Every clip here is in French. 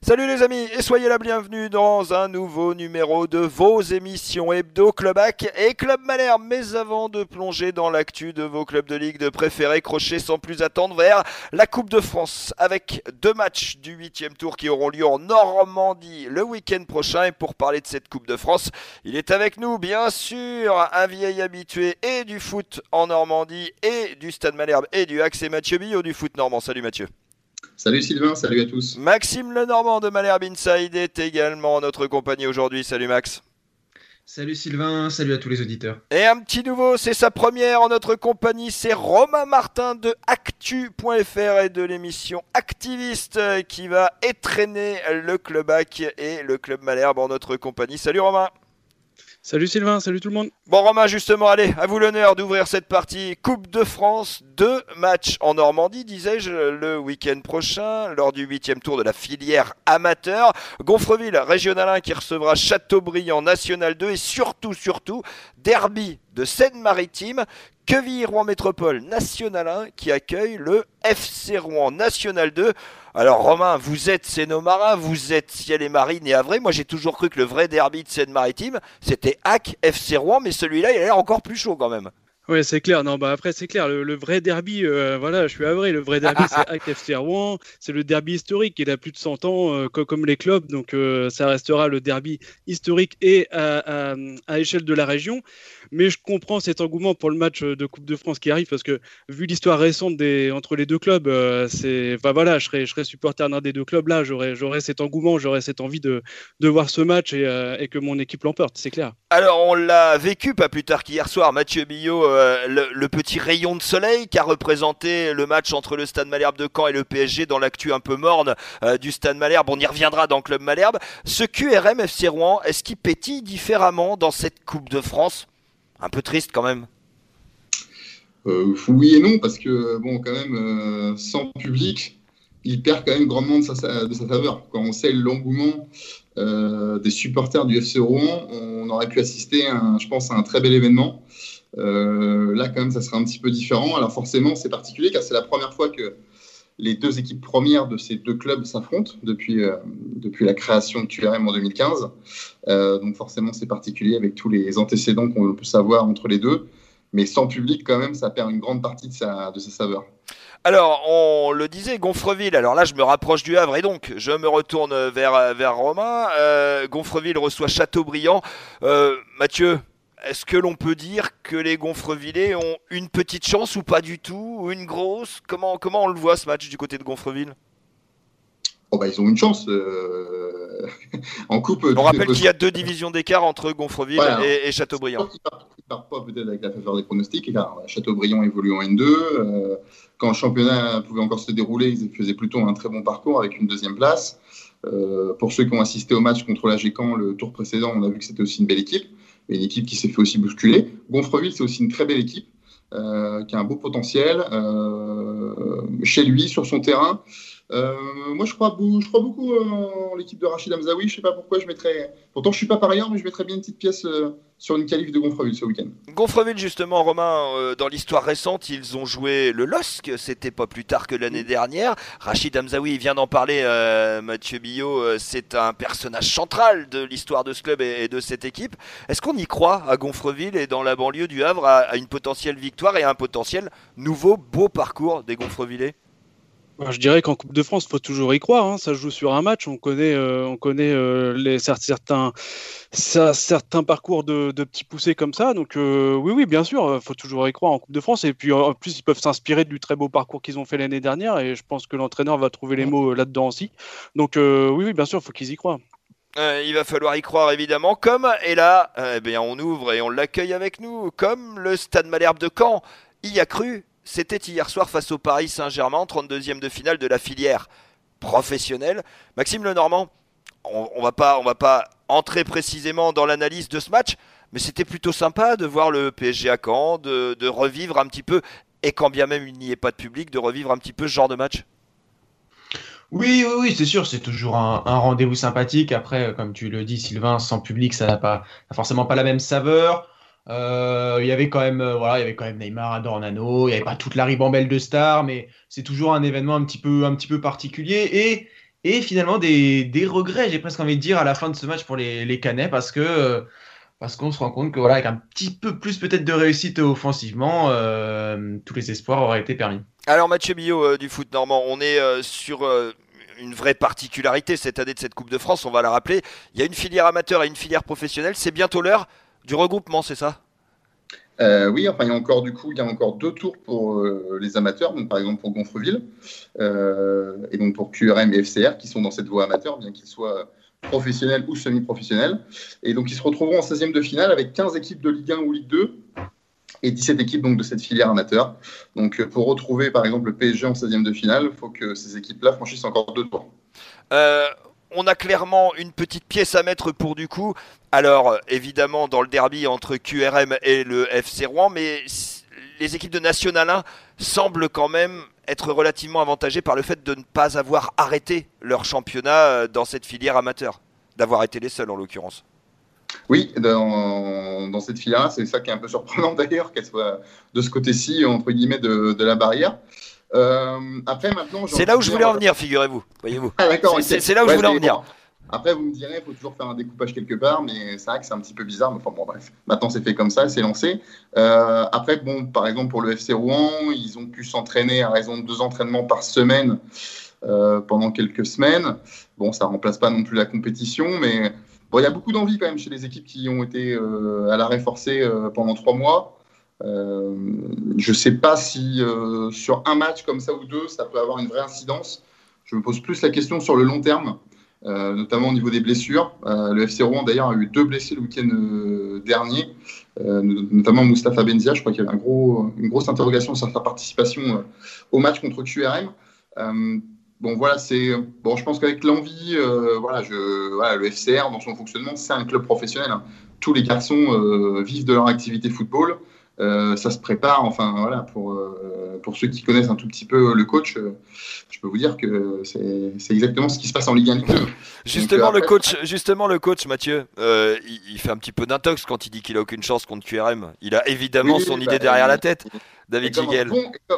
Salut les amis et soyez la bienvenue dans un nouveau numéro de vos émissions Hebdo Clubac et Club Malherbe. Mais avant de plonger dans l'actu de vos clubs de ligue de préférés, crochet sans plus attendre vers la Coupe de France avec deux matchs du huitième tour qui auront lieu en Normandie le week-end prochain. Et pour parler de cette Coupe de France, il est avec nous bien sûr un vieil habitué et du foot en Normandie et du Stade Malherbe et du Axe et Mathieu Billot du foot normand. Salut Mathieu. Salut Sylvain, salut à tous. Maxime Lenormand de Malherbe Inside est également en notre compagnie aujourd'hui. Salut Max. Salut Sylvain, salut à tous les auditeurs. Et un petit nouveau, c'est sa première en notre compagnie, c'est Romain Martin de Actu.fr et de l'émission Activiste qui va étreiner le Club AC et le Club Malherbe en notre compagnie. Salut Romain. Salut Sylvain, salut tout le monde. Bon Romain, justement, allez, à vous l'honneur d'ouvrir cette partie Coupe de France. Deux matchs en Normandie, disais-je, le week-end prochain, lors du huitième tour de la filière amateur. Gonfreville, régional 1 qui recevra Châteaubriand, National 2 et surtout, surtout, derby de Seine-Maritime, Quevilly-Rouen Métropole, National 1 qui accueille le FC Rouen, National 2. Alors Romain, vous êtes Seine-Marin, vous êtes Ciel et Marine et Avray. Moi j'ai toujours cru que le vrai derby de Seine-Maritime, c'était HAC FC Rouen, mais celui-là il a l'air encore plus chaud quand même. Oui, c'est clair. Non, bah après, c'est clair. Le, vrai derby, euh, voilà, je suis avril. Le vrai derby, c'est HAC FC Rouen. C'est le derby historique. Il a plus de 100 ans, euh, comme, les clubs. Donc, euh, ça restera le derby historique et à, à échelle de la région. Mais je comprends cet engouement pour le match de Coupe de France qui arrive parce que vu l'histoire récente des, entre les deux clubs, euh, c'est, enfin voilà, je serais, je serais supporter d'un des deux clubs là, j'aurais, j'aurais cet engouement, j'aurais cette envie de, de voir ce match et, euh, et que mon équipe l'emporte, c'est clair. Alors on l'a vécu pas plus tard qu'hier soir, Mathieu Billot, euh, le, petit rayon de soleil qui a représenté le match entre le Stade Malherbe de Caen et le PSG dans l'actu un peu morne du Stade Malherbe. On y reviendra dans le club Malherbe. Ce QRM FC Rouen, est-ce qu'il pétille différemment dans cette Coupe de France? Un peu triste quand même. Euh, oui et non, parce que, bon, quand même, euh, sans public, il perd quand même grandement de sa, de sa faveur. Quand on sait l'engouement euh, des supporters du FC Rouen, on aurait pu assister, je pense, à un très bel événement. Là, quand même, ça sera un petit peu différent. Alors, forcément, c'est particulier car c'est la première fois que les deux équipes premières de ces deux clubs s'affrontent depuis, euh, la création de QRM en 2015. Euh, donc forcément, c'est particulier avec tous les antécédents qu'on peut savoir entre les deux. Mais sans public, quand même, ça perd une grande partie de sa, saveur. Alors, on le disait, Gonfreville. Alors là, je me rapproche du Havre et donc je me retourne vers, Romain. Euh, Gonfreville reçoit Châteaubriand. Mathieu, est-ce que l'on peut dire que les Gonfrevillers ont une petite chance ou pas du tout Ou une grosse? Comment, comment on le voit ce match du côté de Gonfreville? Oh bah, Ils ont une chance. Euh, en coupe. On rappelle qu'il y a deux divisions d'écart entre Gonfreville et, Châteaubriand. Ils ne partent pas peut-être avec la faveur des pronostics. Châteaubriand évolue en N2. Euh, quand le championnat pouvait encore se dérouler, ils faisaient plutôt un très bon parcours avec une deuxième place. Euh, pour ceux qui ont assisté au match contre la Gécamp le tour précédent, on a vu que c'était aussi une belle équipe une équipe qui s'est fait aussi bousculer. Gonfreville, c'est aussi une très belle équipe, euh, qui a un beau potentiel euh, chez lui, sur son terrain. Euh, moi, je crois, je crois beaucoup en l'équipe de Rachid Hamzaoui. Je ne sais pas pourquoi je mettrais. Pourtant, je ne suis pas parieur, mais je mettrais bien une petite pièce sur une qualif de Gonfreville ce week-end. Gonfreville, justement, Romain, dans l'histoire récente, ils ont joué le LOSC. C'était pas plus tard que l'année dernière. Rachid Hamzaoui vient d'en parler. Mathieu Billot, c'est un personnage central de l'histoire de ce club et, de cette équipe. Est-ce qu'on y croit à Gonfreville et dans la banlieue du Havre à, une potentielle victoire et à un potentiel nouveau beau parcours des Gonfrevillers bah, je dirais qu'en Coupe de France, il faut toujours y croire. Hein. Ça joue sur un match. On connaît, euh, on connaît euh, les, certains, certains parcours de, petits poussés comme ça. Donc euh, oui, oui, bien sûr, il faut toujours y croire en Coupe de France. Et puis en plus, ils peuvent s'inspirer du très beau parcours qu'ils ont fait l'année dernière. Et je pense que l'entraîneur va trouver les mots là-dedans aussi. Donc oui, oui, bien sûr, il faut qu'ils y croient. il va falloir y croire évidemment, comme, et là, eh bien, on ouvre et on l'accueille avec nous, comme le Stade Malherbe de Caen y a cru c'était hier soir face au Paris Saint-Germain, 32e de finale de la filière professionnelle. Maxime Lenormand, on, on va pas, entrer précisément dans l'analyse de ce match, mais c'était plutôt sympa de voir le PSG à Caen, de, revivre un petit peu, et quand bien même il n'y ait pas de public, de revivre un petit peu ce genre de match. Oui, oui, oui, c'est sûr, c'est toujours un, rendez-vous sympathique. Après, comme tu le dis, Sylvain, sans public, ça n'a pas forcément pas la même saveur. Euh, il y avait quand même, euh, voilà, il y avait quand même Neymar, Adornano, il n'y avait pas toute la ribambelle de stars, mais c'est toujours un événement un petit peu, un petit peu particulier. Et et finalement des, des regrets, j'ai presque envie de dire, à la fin de ce match pour les, les Canets parce que parce qu'on se rend compte que voilà, avec un petit peu plus peut-être de réussite offensivement, euh, tous les espoirs auraient été permis. Alors Mathieu Billot euh, du foot normand, on est euh, sur une vraie particularité cette année de cette Coupe de France, on va la rappeler. Il y a une filière amateur et une filière professionnelle. C'est bientôt l'heure du regroupement, c'est ça? Oui, enfin il y a encore du coup il y a encore deux tours pour les amateurs, donc par exemple pour Gonfreville et donc pour QRM et FCR qui sont dans cette voie amateur, bien qu'ils soient professionnels ou semi-professionnels. Et donc, ils se retrouveront en 16e de finale avec 15 équipes de Ligue 1 ou Ligue 2 et 17 équipes donc, de cette filière amateur. Donc, pour retrouver par exemple le PSG en 16e de finale, il faut que ces équipes-là franchissent encore deux tours. On a clairement une petite pièce à mettre pour du coup. Alors, évidemment, dans le derby entre QRM et le FC Rouen, mais les équipes de National 1 semblent quand même être relativement avantagés par le fait de ne pas avoir arrêté leur championnat euh, dans cette filière amateur, d'avoir été les seuls en l'occurrence. Oui, dans, cette filière-là, c'est ça qui est un peu surprenant d'ailleurs, qu'elle soit de ce côté-ci, entre guillemets, de la barrière. Euh, après, maintenant, c'est là où je voulais en venir, figurez-vous. Voyez-vous. Ah, c'est là où je voulais en venir. Après, vous me direz, il faut toujours faire un découpage quelque part, mais c'est vrai que c'est un petit peu bizarre. Mais enfin, bon, bref. Maintenant, c'est fait comme ça, c'est lancé. Euh, après, bon, par exemple, pour le FC Rouen, ils ont pu s'entraîner à raison de deux entraînements par semaine euh, pendant quelques semaines. Bon, ça remplace pas non plus la compétition, mais bon, il y a beaucoup d'envie quand même chez les équipes qui ont été euh, à l'arrêt forcé pendant trois mois. Je ne sais pas si sur un match comme ça ou deux, ça peut avoir une vraie incidence. Je me pose plus la question sur le long terme. Euh, notamment au niveau des blessures. Euh, le FC Rouen, d'ailleurs, a eu deux blessés le week-end euh, dernier, notamment Mustapha Benzia. Je crois qu'il y avait une grosse interrogation sur sa participation au match contre QRM. bon, voilà, c'est bon. Je pense qu'avec l'envie, voilà, le FCR dans son fonctionnement, c'est un club professionnel. Hein. Tous les garçons vivent de leur activité football. Euh, ça se prépare. Enfin, voilà, pour, euh, pour ceux qui connaissent un tout petit peu le coach, euh, je peux vous dire que c'est exactement ce qui se passe en Ligue 1 Ligue 2. Justement, le coach, justement, le coach, Mathieu, il, fait un petit peu d'intox quand il dit qu'il a aucune chance contre QRM. Il a évidemment son idée bah, derrière la tête. David Gigel.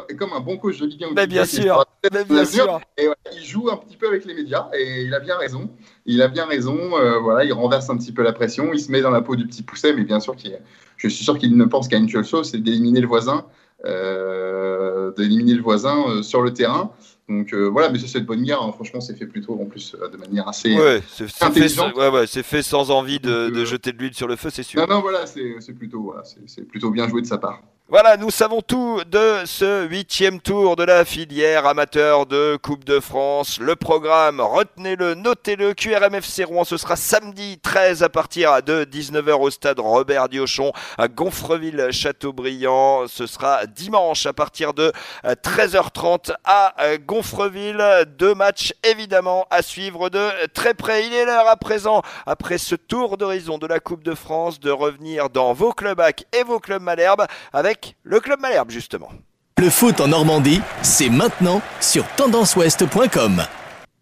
et, comme, un bon coach de Ligue 1. Mais bien sûr. bien sûr. Et il joue un petit peu avec les médias et il a bien raison. Il a bien raison. voilà, il renverse un petit peu la pression. Il se met dans la peau du petit pousset, mais bien sûr qu'il je suis sûr qu'il ne pense qu'à une seule chose, c'est d'éliminer le voisin, euh, d'éliminer le voisin euh, sur le terrain. Donc euh, voilà, mais c'est cette bonne guerre. Hein. Franchement, c'est fait plutôt en plus de manière assez ouais, c'est fait, ouais, ouais, fait, sans envie de, de jeter de l'huile sur le feu, c'est sûr. Non, non, voilà, c'est plutôt, voilà, c'est plutôt bien joué de sa part. Voilà, nous savons tout de ce huitième tour de la filière amateur de Coupe de France. Le programme, retenez-le, notez-le, QRMFC Rouen, ce sera samedi 13 à partir de 19h au stade Robert Diochon à Gonfreville-Châteaubriand. Ce sera dimanche à partir de 13h30 à Gonfreville. Deux matchs évidemment à suivre de très près. Il est l'heure à présent, après ce tour d'horizon de la Coupe de France, de revenir dans vos clubs AC et vos clubs Malherbe avec le Club Malherbe, justement. Le foot en Normandie, c'est maintenant sur tendanceouest.com.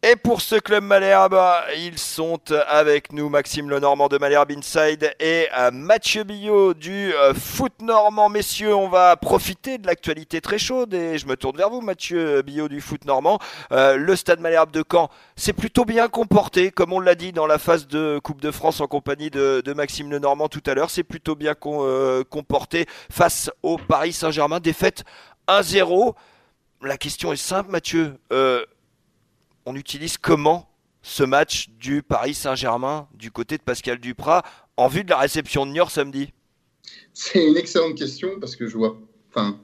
Et pour ce club Malherbe, ils sont avec nous, Maxime Lenormand de Malherbe Inside et euh, Mathieu Billot du euh, foot normand. Messieurs, on va profiter de l'actualité très chaude et je me tourne vers vous, Mathieu Billot du foot normand. Euh, le stade Malherbe de Caen s'est plutôt bien comporté, comme on l'a dit dans la phase de Coupe de France en compagnie de, Maxime Lenormand tout à l'heure. C'est plutôt bien comporté face au Paris Saint-Germain. Défaite 1-0. La question est simple, Mathieu on utilise comment ce match du Paris Saint-Germain du côté de Pascal Duprat en vue de la réception de Niort samedi C'est une excellente question parce que je vois, enfin,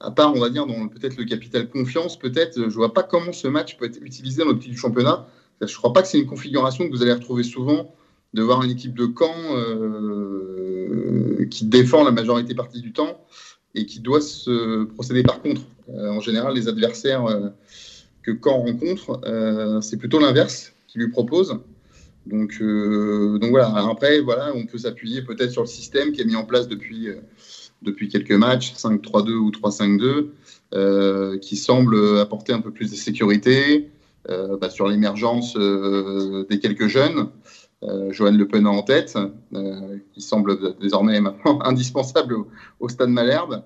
à part on va dire dans peut-être le capital confiance, peut-être je vois pas comment ce match peut être utilisé dans petit du championnat. Je ne crois pas que c'est une configuration que vous allez retrouver souvent de voir une équipe de camp euh, qui défend la majorité partie du temps et qui doit se procéder par contre. Euh, en général, les adversaires euh, que quand on rencontre, euh, c'est plutôt l'inverse qui lui propose. Donc, euh, donc voilà. après, voilà, on peut s'appuyer peut-être sur le système qui est mis en place depuis, euh, depuis quelques matchs, 5-3-2 ou 3-5-2, qui semble apporter un peu plus de sécurité bah, sur l'émergence des quelques jeunes. Johan Le Pen en tête, qui semble désormais maintenant indispensable au stade Malherbe.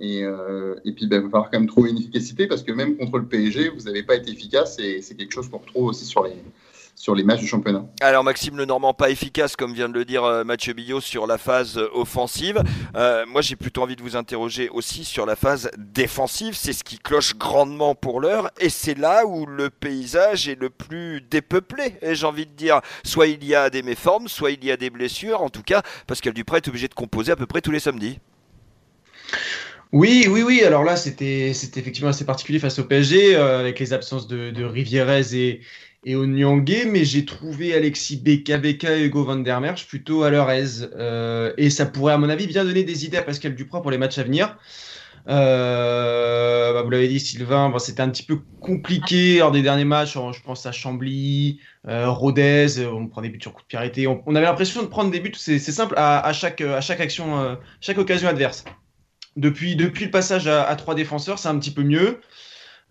Et, et puis, ben, il va falloir quand même trouver une efficacité parce que même contre le PSG, vous n'avez pas été efficace et c'est quelque chose qu'on retrouve aussi sur les, sur les matchs du championnat. Alors Maxime Lenormand pas efficace comme vient de le dire euh, Mathieu Billot sur la phase euh, offensive. Euh, moi j'ai plutôt envie de vous interroger aussi sur la phase défensive. C'est ce qui cloche grandement pour l'heure et c'est là où le paysage est le plus dépeuplé. Et j'ai envie de dire, soit il y a des méformes, soit il y a des blessures. En tout cas, Pascal Dupré est obligé de composer à peu près tous les samedis. Oui, oui, oui. Alors là, c'était effectivement assez particulier face au PSG, avec les absences de, de Rivierez et, et au Nyangé, mais j'ai trouvé Alexis Beka et Hugo Van der Merch plutôt à leur aise. Euh, et ça pourrait, à mon avis, bien donner des idées à Pascal Duprat pour les matchs à venir. Euh, bah, vous l'avez dit, Sylvain, c'était un petit peu compliqué lors des derniers matchs. Je pense à Chambly, euh, Rodez, on prend des buts sur coup de pied. On, avait l'impression de prendre des buts, c'est simple, à, chaque, à chaque action, chaque occasion adverse. Depuis, depuis le passage à, à trois défenseurs, c'est un petit peu mieux.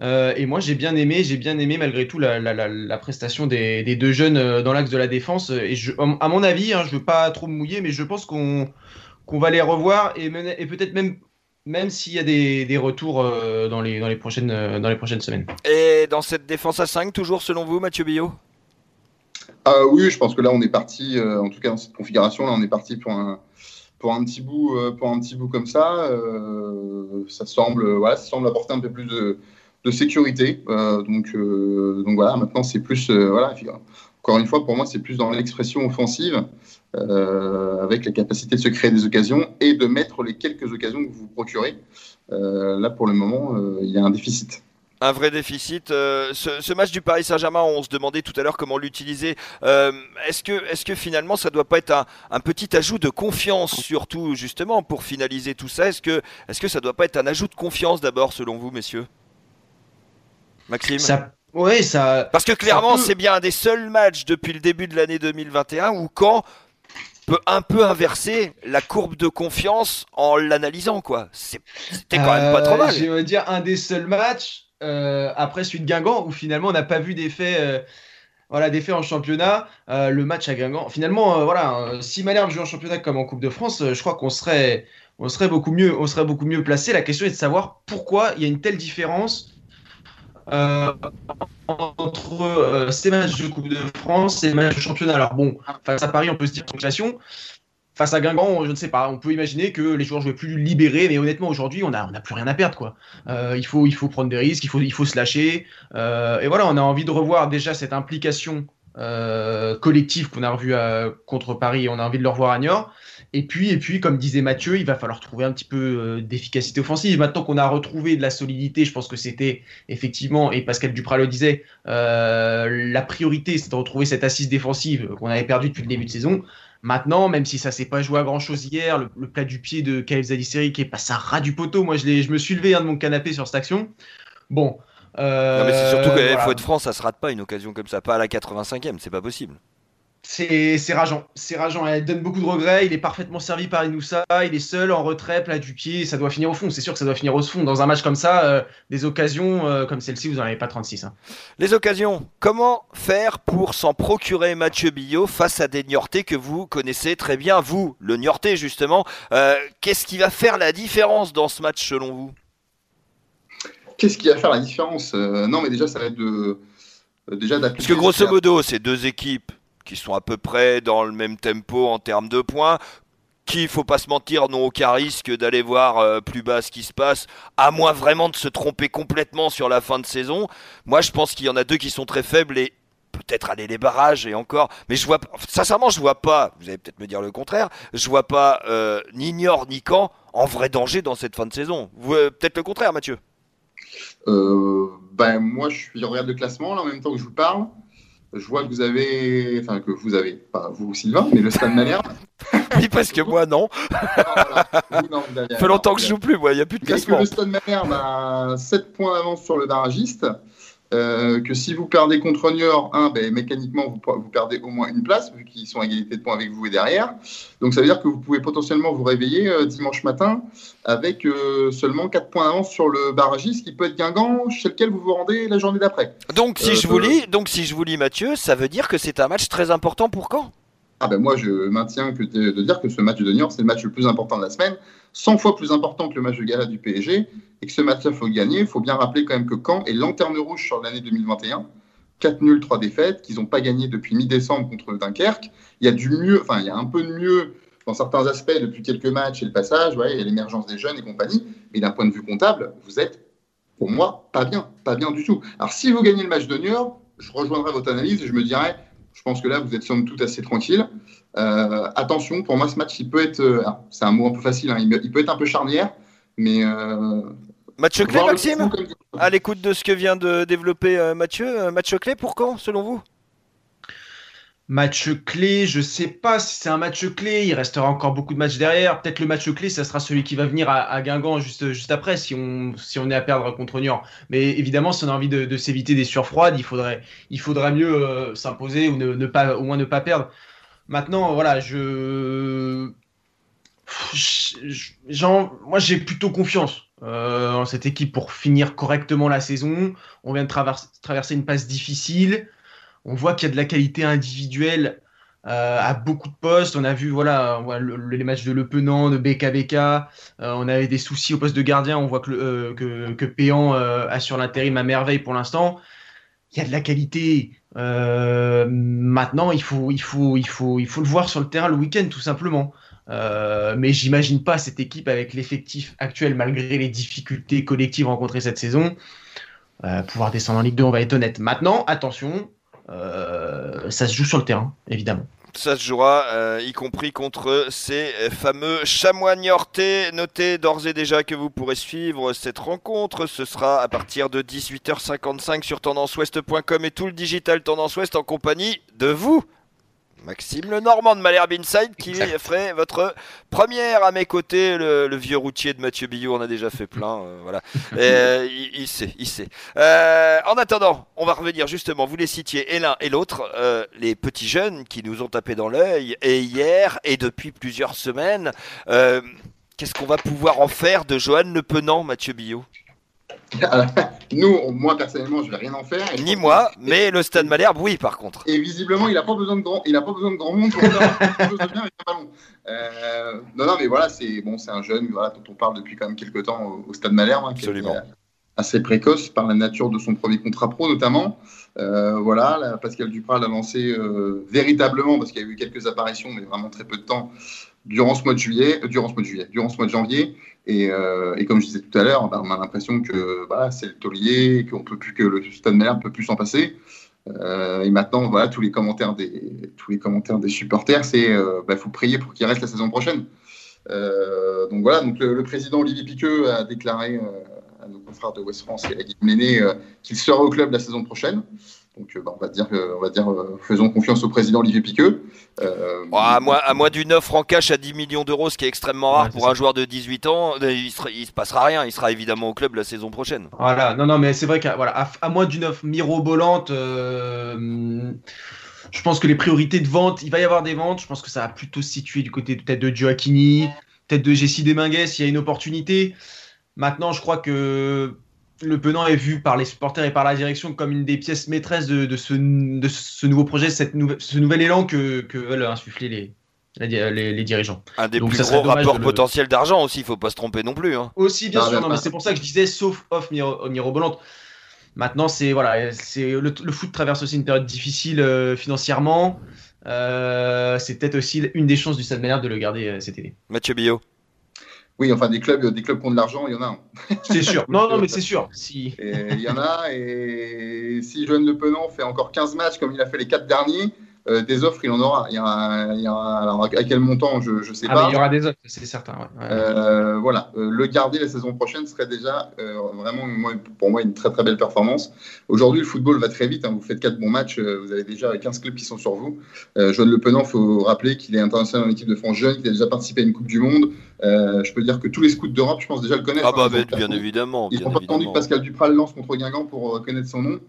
Euh, et moi, j'ai bien aimé, j'ai bien aimé malgré tout la, la, la, prestation des, des, deux jeunes euh, dans l'axe de la défense. Et je, à mon avis, hein, je veux pas trop me mouiller, mais je pense qu'on qu'on va les revoir et, et peut-être même même s'il y a des, des retours euh, dans, les, dans, les prochaines, dans les prochaines semaines. Et dans cette défense à 5, toujours selon vous, Mathieu Billot? Ah, Oui, je pense que là, on est parti, en tout cas dans cette configuration, là, on est parti pour un, pour un petit bout, pour un petit bout comme ça. ça, semble, voilà, ça semble apporter un peu plus de, sécurité. Euh, donc, euh, voilà, maintenant c'est plus, euh, voilà, encore une fois, pour moi, c'est plus dans l'expression offensive, avec la capacité de se créer des occasions et de mettre les quelques occasions que vous procurez. là, pour le moment, il y a un déficit. Un vrai déficit. ce, match du Paris Saint-Germain, on se demandait tout à l'heure comment l'utiliser. est-ce que, est que finalement, ça doit pas être un, un, petit ajout de confiance, surtout justement pour finaliser tout ça? Est-ce que, est-ce que ça doit pas être un ajout de confiance d'abord, selon vous, messieurs? Maxime? Ça... Ouais, ça. Parce que clairement, c'est bien un des seuls matchs depuis le début de l'année 2021 où quand peut un peu inverser la courbe de confiance en l'analysant, quoi. C'était quand même pas trop mal. Euh, je vais dire un des seuls matchs euh, après celui de Guingamp où finalement on n'a pas vu d'effet. Euh, voilà, en championnat, le match à Guingamp. Finalement, voilà, si Malherbe joue en championnat comme en Coupe de France, je crois qu'on serait, on serait beaucoup mieux, mieux placé. La question est de savoir pourquoi il y a une telle différence euh, entre euh, ces matchs de Coupe de France et ces matchs de championnat. Alors bon, face à Paris, on peut se dire. Face à Guingamp, je ne sais pas, on peut imaginer que les joueurs jouaient plus libérés, mais honnêtement, aujourd'hui, on n'a plus rien à perdre. Euh, il, faut, prendre des risques, il faut, se lâcher. et voilà, on a envie de revoir déjà cette implication collective qu'on a revue contre Paris, on a envie de le revoir à Niort. Et puis, et puis, comme disait Mathieu, il va falloir trouver un petit peu euh, d'efficacité offensive. Maintenant qu'on a retrouvé de la solidité, je pense que c'était effectivement, et Pascal Duprat le disait, euh, la priorité, c'est de retrouver cette assise défensive qu'on avait perdue depuis le début de saison. Maintenant, même si ça s'est pas joué à grand chose hier, le, plat du pied de Kyle Zadisseri qui est passé à ras du poteau, moi je, je me suis levé hein, de mon canapé sur cette action. Bon. Euh, non mais c'est surtout qu'à voilà. de France, ça se rate pas une occasion comme ça, pas à la 85e, c'est pas possible. C'est rageant, c'est rageant. Elle donne beaucoup de regrets. Il est parfaitement servi par Inoussa. Il est seul en retrait, plat du pied. Ça doit finir au fond. C'est sûr que ça doit finir au fond. Dans un match comme ça, euh, des occasions euh, comme celle-ci, vous n'en avez pas 36. Hein. Les occasions, comment faire pour s'en procurer Mathieu Billot face à des Niortais que vous connaissez très bien, vous, le Niortais justement? Euh, Qu'est-ce qui va faire la différence dans ce match selon vous? Qu'est-ce qui va faire la différence? Non, mais déjà, ça va être de. Déjà Parce que grosso modo, ces deux équipes qui sont à peu près dans le même tempo en termes de points, qui, il faut pas se mentir, n'ont aucun risque d'aller voir euh, plus bas ce qui se passe, à moins vraiment de se tromper complètement sur la fin de saison. Moi, je pense qu'il y en a deux qui sont très faibles et peut-être aller les barrages et encore. Mais je vois, sincèrement, je vois pas. Vous allez peut-être me dire le contraire. Je vois pas euh, ni Niort ni Caen en vrai danger dans cette fin de saison. Euh, peut-être le contraire, Mathieu. ben moi, je suis regarde le classement là en même temps que je vous parle je vois que vous avez, enfin que vous avez, pas vous Sylvain, mais le Stade Malherbe. oui, parce que moi non. non, fait longtemps que je joue plus, moi, il n'y a plus de classement. Que le Stade Malherbe a 7 points d'avance sur le barragiste. Euh, que si vous perdez contre Niort, un, ben, mécaniquement, vous, vous, perdez au moins une place, vu qu'ils sont à égalité de points avec vous et derrière. Donc ça veut dire que vous pouvez potentiellement vous réveiller euh, dimanche matin avec euh, seulement 4 points d'avance sur le barragiste, qui peut être Guingamp, chez lequel vous vous rendez la journée d'après. Donc si, je vous lis, donc si je vous lis Mathieu, ça veut dire que c'est un match très important pour quand ah ben moi je maintiens que de, dire que ce match de Niort c'est le match le plus important de la semaine, 100 fois plus important que le match de gala du PSG, et que ce match-là faut gagner. Il faut bien rappeler quand même que Caen est lanterne rouge sur l'année 2021. 4 nuls, 3 défaites, qu'ils n'ont pas gagné depuis mi-décembre contre Dunkerque. Il y a du mieux, enfin il y a un peu de mieux dans certains aspects depuis quelques matchs et le passage, ouais, et l'émergence des jeunes et compagnie. Mais d'un point de vue comptable, vous êtes, pour moi, pas bien, pas bien du tout. Alors si vous gagnez le match de je rejoindrai votre analyse et je me dirais, je pense que là, vous êtes somme toute assez tranquille. Euh, attention, pour moi, ce match, il peut être, euh, c'est un mot un peu facile, hein, il, peut être un peu charnière, mais. Euh, match clé, Maxime À l'écoute de ce que vient de développer Mathieu, match clé pour quand, selon vous? Match clé, je sais pas si c'est un match clé, il restera encore beaucoup de matchs derrière. Peut-être le match clé, ça sera celui qui va venir à, Guingamp juste, juste après, si on, si on est à perdre contre Niort. Mais évidemment, si on a envie de, s'éviter des surfroides, il faudrait, il faudrait mieux euh, s'imposer ou ne, pas, au moins ne pas perdre. Maintenant, voilà, je. moi, j'ai plutôt confiance euh, cette équipe pour finir correctement la saison. On vient de traverser une passe difficile. On voit qu'il y a de la qualité individuelle euh, à beaucoup de postes. On a vu voilà, les matchs de Le Penant, de BKBK. Euh, on avait des soucis au poste de gardien. On voit que, euh, que, que Péan assure l'intérim à merveille pour l'instant. Il y a de la qualité. maintenant, il faut, il, faut, il, faut, il faut le voir sur le terrain le week-end, tout simplement. Mais j'imagine pas cette équipe avec l'effectif actuel, malgré les difficultés collectives rencontrées cette saison, pouvoir descendre en Ligue 2, on va être honnête. Maintenant, attention, euh, ça se joue sur le terrain, évidemment. Ça se jouera, euh, y compris contre ces fameux chamois niortais. Notez d'ores et déjà que vous pourrez suivre cette rencontre. Ce sera à partir de 18h55 sur tendanceouest.com et tout le digital Tendance Ouest en compagnie de vous, Maxime Le Normand de Malherbe Inside qui ferait votre première à mes côtés, le, vieux routier de Mathieu Billot, on a déjà fait plein, euh, voilà. Euh, il, sait, il sait. Euh, en attendant, on va revenir justement, vous les citiez et l'un et l'autre, les petits jeunes qui nous ont tapé dans l'œil, et hier, et depuis plusieurs semaines, qu'est-ce qu'on va pouvoir en faire de Johan Le Penant, Mathieu Billot? Nous, moi personnellement, je vais rien en faire. Ni moi, mais le Stade Malherbe, oui, par contre. Et visiblement, il n'a pas besoin de grand, il a pas besoin de grand monde pour faire bien avec un ballon. Euh, non, non, mais voilà, c'est bon, c'est un jeune, voilà, dont on parle depuis quand même quelques temps au, Stade Malherbe, hein, Absolument. assez précoce par la nature de son premier contrat pro notamment. Euh, voilà, Pascal Duprat l'a lancé euh, véritablement parce qu'il y a eu quelques apparitions, mais vraiment très peu de temps durant ce mois de juillet, durant ce mois de juillet, durant ce mois de janvier. Euh, et, comme je disais tout à l'heure, bah, on a l'impression que c'est le taulier, qu'on peut plus que le Stade ne peut plus s'en passer. Euh, et maintenant, voilà, tous les commentaires des tous les commentaires des supporters, c'est euh, bah, faut prier pour qu'il reste la saison prochaine. donc voilà, donc le, président Olivier Piqueux a déclaré à nos confrères de West France et à Guillaume qu'il sera au club la saison prochaine. Donc, euh, bah, on va dire, on va dire euh, faisons confiance au président Olivier Piqueux. Euh, à, moins, à moins d'une offre en cash à 10 millions d'euros, ce qui est extrêmement rare pour un joueur de 18 ans, il ne se passera rien. Il sera évidemment au club la saison prochaine. Voilà, non, non, mais c'est vrai qu'à voilà, à, moins d'une offre mirobolante, je pense que les priorités de vente, il va y avoir des ventes. Je pense que ça va plutôt se situer du côté peut-être de Gioacchini, peut-être de Jessie Desmingues s'il y a une opportunité. Maintenant, je crois que le Penant est vu par les supporters et par la direction comme une des pièces maîtresses de, ce, nouveau projet, cette ce nouvel élan que, veulent insuffler les, les, dirigeants. Un des plus gros rapports potentiels d'argent aussi, il faut pas se tromper non plus. Hein. Aussi, bien sûr, mais c'est pour ça que je disais, sauf off mirobolante. Maintenant, c'est voilà, c'est le, foot traverse aussi une période difficile euh, financièrement. Euh, c'est peut-être aussi une des chances du Stade Malherbe de le garder euh, cet été. Mathieu Billot. Oui, enfin, des clubs, des clubs qui ont de l'argent, il y en a. un. C'est sûr. non, non, mais c'est sûr. Si... Il y en a. Et si Joanne Le Penant fait encore 15 matchs comme il a fait les 4 derniers, euh, des offres, il en aura. Il y aura, alors à quel montant, je ne sais ah, pas. il y aura des offres, c'est certain. Euh, voilà, euh, le garder la saison prochaine serait déjà vraiment, pour moi, une très très belle performance. Aujourd'hui, le football va très vite. Hein. vous faites 4 bons matchs, vous avez déjà 15 clubs qui sont sur vous. Joanne Le Penant, il faut rappeler qu'il est international en équipe de France jeune, qu'il a déjà participé à une Coupe du Monde. Je peux dire que tous les scouts d'Europe, je pense déjà le connaissent. Ah bah, hein, bien, évidemment. Ils n'ont pas attendu que Pascal Duprat le lance contre Guingamp pour connaître son nom.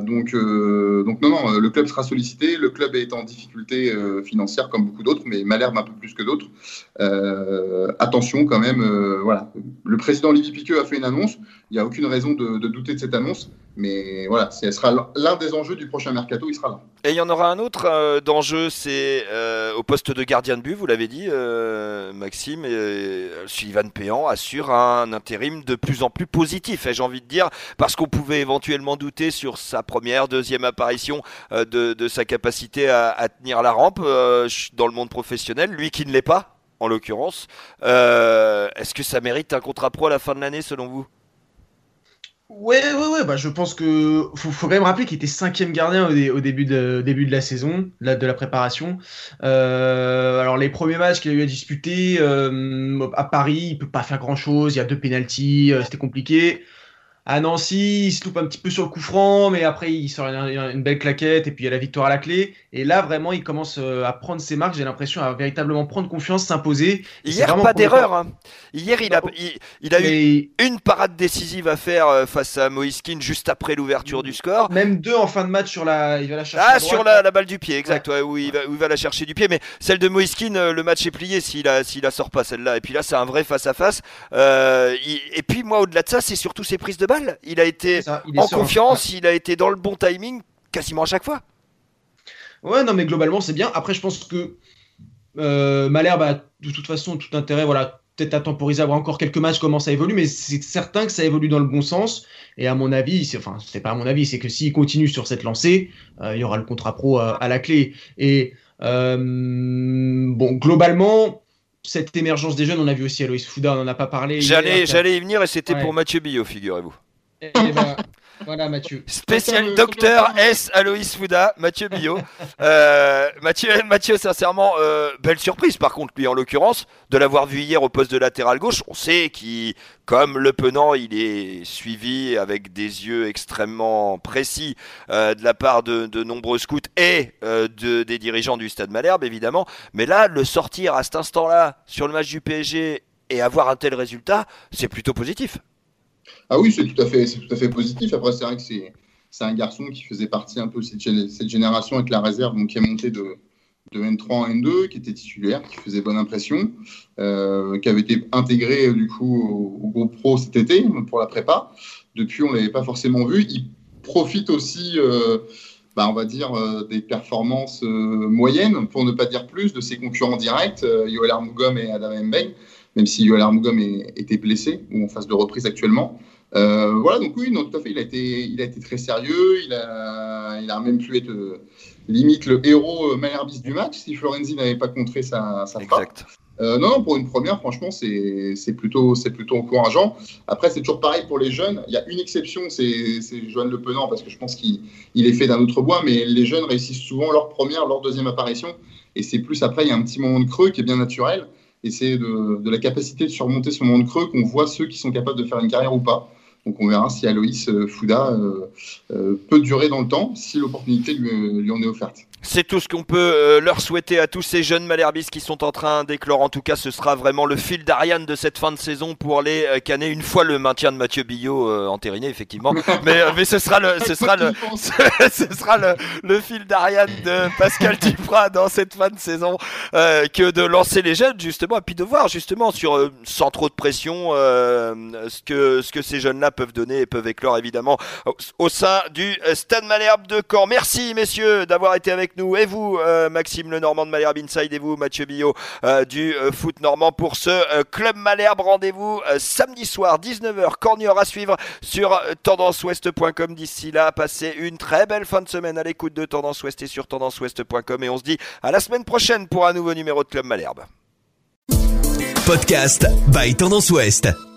donc, donc non, non, le club sera sollicité le club est en difficulté euh, financière comme beaucoup d'autres, mais Malherbe un peu plus que d'autres. Euh, attention quand même, euh, voilà. Le président Olivier Piqueux a fait une annonce. Il n'y a aucune raison de, douter de cette annonce. Mais voilà, ce sera l'un des enjeux du prochain mercato, il sera là. Et il y en aura un autre euh, d'enjeu, c'est euh, au poste de gardien de but, vous l'avez dit, euh, Maxime, et, Sullivan Péan assure un intérim de plus en plus positif, j'ai envie de dire, parce qu'on pouvait éventuellement douter sur sa première, deuxième apparition de, sa capacité à, à, tenir la rampe dans le monde professionnel, lui qui ne l'est pas, en l'occurrence. Est-ce que ça mérite un contrat pro à la fin de l'année, selon vous? Ouais, ouais, ouais, bah je pense que faut, faut quand même rappeler qu'il était cinquième gardien au, début, de, début de la saison, de la préparation. Euh, alors les premiers matchs qu'il a eu à disputer euh, à Paris, il peut pas faire grand chose. Il y a deux pénalties, euh, c'était compliqué à Nancy, il se loupe un petit peu sur le coup franc, mais après il sort une, belle claquette et puis il y a la victoire à la clé. Et là vraiment il commence euh, à prendre ses marques, j'ai l'impression à véritablement prendre confiance, s'imposer. Hier pas d'erreur. Hein. Hier il a, il, a eu une parade décisive à faire euh, face à Moiskin juste après l'ouverture du score. Même deux en fin de match sur la, il va la chercher. Ah sur la, balle du pied, exact. où, il va, où, il va, la chercher du pied. Mais celle de Moiskin, euh, le match est plié s'il la, s'il la sort pas celle-là. Et puis là c'est un vrai face à face. et puis moi au-delà de ça c'est surtout ses prises de il a été en confiance, il a été dans le bon timing quasiment à chaque fois. Ouais, non, mais globalement, c'est bien. Après, je pense que euh, Malherbe a de toute façon tout intérêt, voilà, peut-être à temporiser, avoir encore quelques matchs, comment ça évolue, mais c'est certain que ça évolue dans le bon sens. Et à mon avis, c'est, enfin, c'est pas à mon avis, c'est que s'il continue sur cette lancée, euh, il y aura le contrat pro à, la clé. Et euh, bon, globalement, cette émergence des jeunes, on a vu aussi Aloïs Fouda, on n'en a pas parlé. J'allais, j'allais y venir et c'était pour Mathieu Billot, figurez-vous. Ben, voilà Mathieu. Spécial docteur S. Aloïs Fouda, Mathieu Billot. Euh, Mathieu, Mathieu, sincèrement, euh, belle surprise par contre, lui en l'occurrence, de l'avoir vu hier au poste de latéral gauche. On sait qu'il, comme le penant, il est suivi avec des yeux extrêmement précis euh, de la part de, nombreux scouts et de, des dirigeants du Stade Malherbe, évidemment. Mais là, le sortir à cet instant-là sur le match du PSG et avoir un tel résultat, c'est plutôt positif. Ah oui, c'est tout, à fait, tout à fait positif. Après, c'est vrai que c'est, un garçon qui faisait partie un peu de cette, génération avec la réserve, donc qui est monté de, de N3 en N2, qui était titulaire, qui faisait bonne impression, euh, qui avait été intégré du coup au, groupe pro cet été pour la prépa. Depuis, on ne l'avait pas forcément vu. Il profite aussi, euh, bah, on va dire, euh, des performances moyennes, pour ne pas dire plus, de ses concurrents directs, Yoel Armougom et Adam Mbeng même si Yoel Armougom était blessé ou en phase de reprise actuellement. Euh, voilà, donc oui, non, tout à fait, il a été, il a été très sérieux, il a, il a même pu être euh, limite le héros euh, malherbiste du match si Florenzi n'avait pas contré sa, sa frappe. Euh, non, pour une première, franchement, c'est plutôt, plutôt encourageant. Après, c'est toujours pareil pour les jeunes. Il y a une exception, c'est Joanne Le Penant, parce que je pense qu'il est fait d'un autre bois, mais les jeunes réussissent souvent leur première, leur deuxième apparition. Et c'est plus après, il y a un petit moment de creux qui est bien naturel. Et c'est de, la capacité de surmonter ce moment de creux qu'on voit ceux qui sont capables de faire une carrière ou pas. Donc on verra si Aloïs euh, Fouda euh, euh, peut durer dans le temps si l'opportunité lui en est offerte. C'est tout ce qu'on peut euh, leur souhaiter à tous ces jeunes Malherbistes qui sont en train d'éclore. En tout cas, ce sera vraiment le fil d'Ariane de cette fin de saison pour les euh, canner une fois le maintien de Mathieu Billot euh, entériné, effectivement. mais, mais ce sera le, ce sera le, ce, sera le, le fil d'Ariane de Pascal Duprat dans cette fin de saison que de lancer les jeunes justement et puis de voir justement sur sans trop de pression ce que ce que ces jeunes-là peuvent donner et peuvent éclore évidemment au, au sein du Stade Malherbe de Caen. Merci messieurs d'avoir été avec nous. Et vous, euh, Maxime Lenormand de Malherbe Inside, et vous, Mathieu Billot euh, du euh, foot normand pour ce Club Malherbe. Rendez-vous samedi soir, 19h, Cornier à suivre sur tendanceouest.com. D'ici là, passez une très belle fin de semaine à l'écoute de Tendance Ouest et sur tendanceouest.com. Et on se dit à la semaine prochaine pour un nouveau numéro de Club Malherbe. Podcast by Tendance Ouest.